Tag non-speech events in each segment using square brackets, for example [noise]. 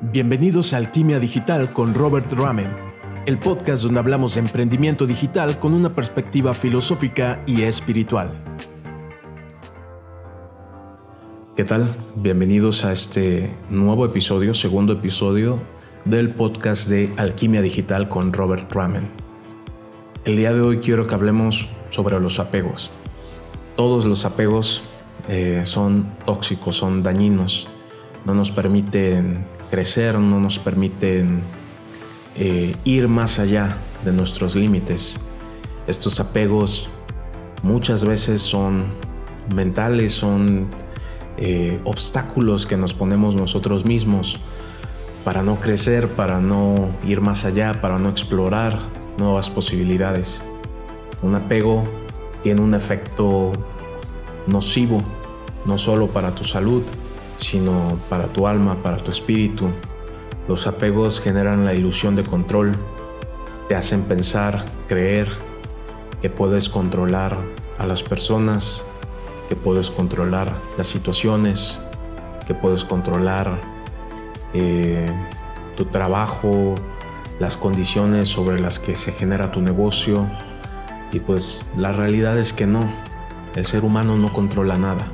Bienvenidos a Alquimia Digital con Robert Ramen, el podcast donde hablamos de emprendimiento digital con una perspectiva filosófica y espiritual. ¿Qué tal? Bienvenidos a este nuevo episodio, segundo episodio del podcast de Alquimia Digital con Robert Ramen. El día de hoy quiero que hablemos sobre los apegos. Todos los apegos eh, son tóxicos, son dañinos, no nos permiten crecer, no nos permiten eh, ir más allá de nuestros límites. Estos apegos muchas veces son mentales, son eh, obstáculos que nos ponemos nosotros mismos para no crecer, para no ir más allá, para no explorar nuevas posibilidades. Un apego tiene un efecto nocivo, no solo para tu salud, sino para tu alma, para tu espíritu. Los apegos generan la ilusión de control, te hacen pensar, creer que puedes controlar a las personas, que puedes controlar las situaciones, que puedes controlar eh, tu trabajo, las condiciones sobre las que se genera tu negocio. Y pues la realidad es que no, el ser humano no controla nada,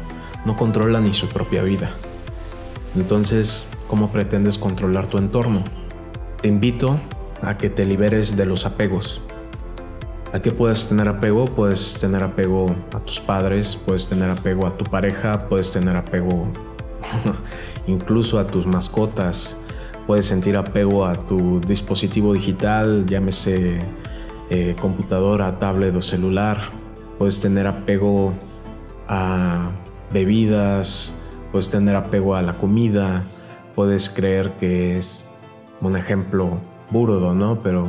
no controla ni su propia vida. Entonces, ¿cómo pretendes controlar tu entorno? Te invito a que te liberes de los apegos. ¿A qué puedes tener apego? Puedes tener apego a tus padres, puedes tener apego a tu pareja, puedes tener apego [laughs] incluso a tus mascotas, puedes sentir apego a tu dispositivo digital, llámese eh, computadora, tablet o celular, puedes tener apego a bebidas, puedes tener apego a la comida, puedes creer que es un ejemplo burdo, ¿no? Pero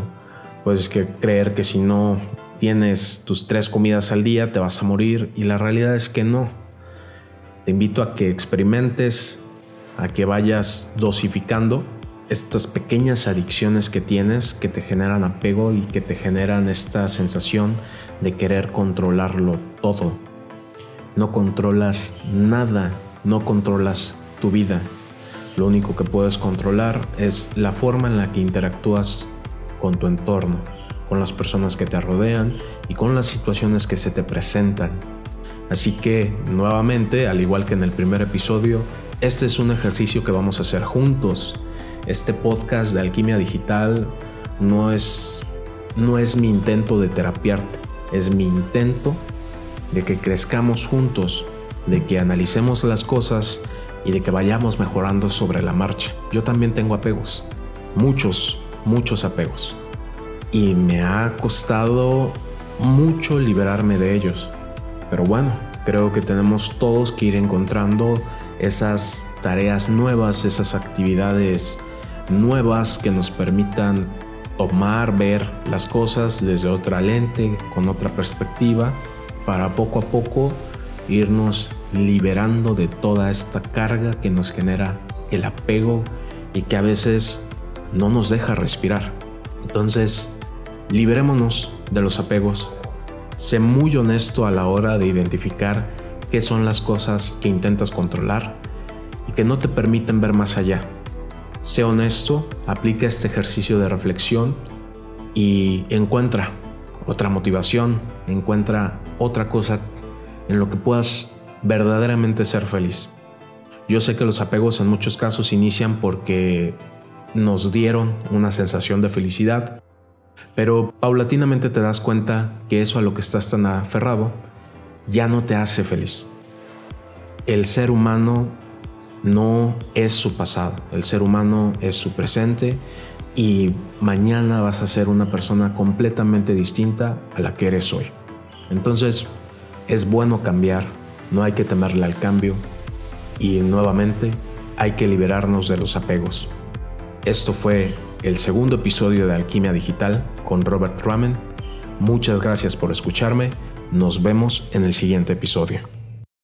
puedes creer que si no tienes tus tres comidas al día te vas a morir y la realidad es que no. Te invito a que experimentes, a que vayas dosificando estas pequeñas adicciones que tienes que te generan apego y que te generan esta sensación de querer controlarlo todo. No controlas nada no controlas tu vida. Lo único que puedes controlar es la forma en la que interactúas con tu entorno, con las personas que te rodean y con las situaciones que se te presentan. Así que, nuevamente, al igual que en el primer episodio, este es un ejercicio que vamos a hacer juntos. Este podcast de alquimia digital no es, no es mi intento de terapiarte, es mi intento de que crezcamos juntos de que analicemos las cosas y de que vayamos mejorando sobre la marcha. Yo también tengo apegos, muchos, muchos apegos. Y me ha costado mucho liberarme de ellos. Pero bueno, creo que tenemos todos que ir encontrando esas tareas nuevas, esas actividades nuevas que nos permitan tomar, ver las cosas desde otra lente, con otra perspectiva, para poco a poco irnos liberando de toda esta carga que nos genera el apego y que a veces no nos deja respirar. Entonces, liberémonos de los apegos. Sé muy honesto a la hora de identificar qué son las cosas que intentas controlar y que no te permiten ver más allá. Sé honesto, aplica este ejercicio de reflexión y encuentra otra motivación, encuentra otra cosa en lo que puedas verdaderamente ser feliz. Yo sé que los apegos en muchos casos inician porque nos dieron una sensación de felicidad, pero paulatinamente te das cuenta que eso a lo que estás tan aferrado ya no te hace feliz. El ser humano no es su pasado, el ser humano es su presente y mañana vas a ser una persona completamente distinta a la que eres hoy. Entonces, es bueno cambiar, no hay que temerle al cambio y nuevamente hay que liberarnos de los apegos. Esto fue el segundo episodio de Alquimia Digital con Robert Ramen. Muchas gracias por escucharme. Nos vemos en el siguiente episodio.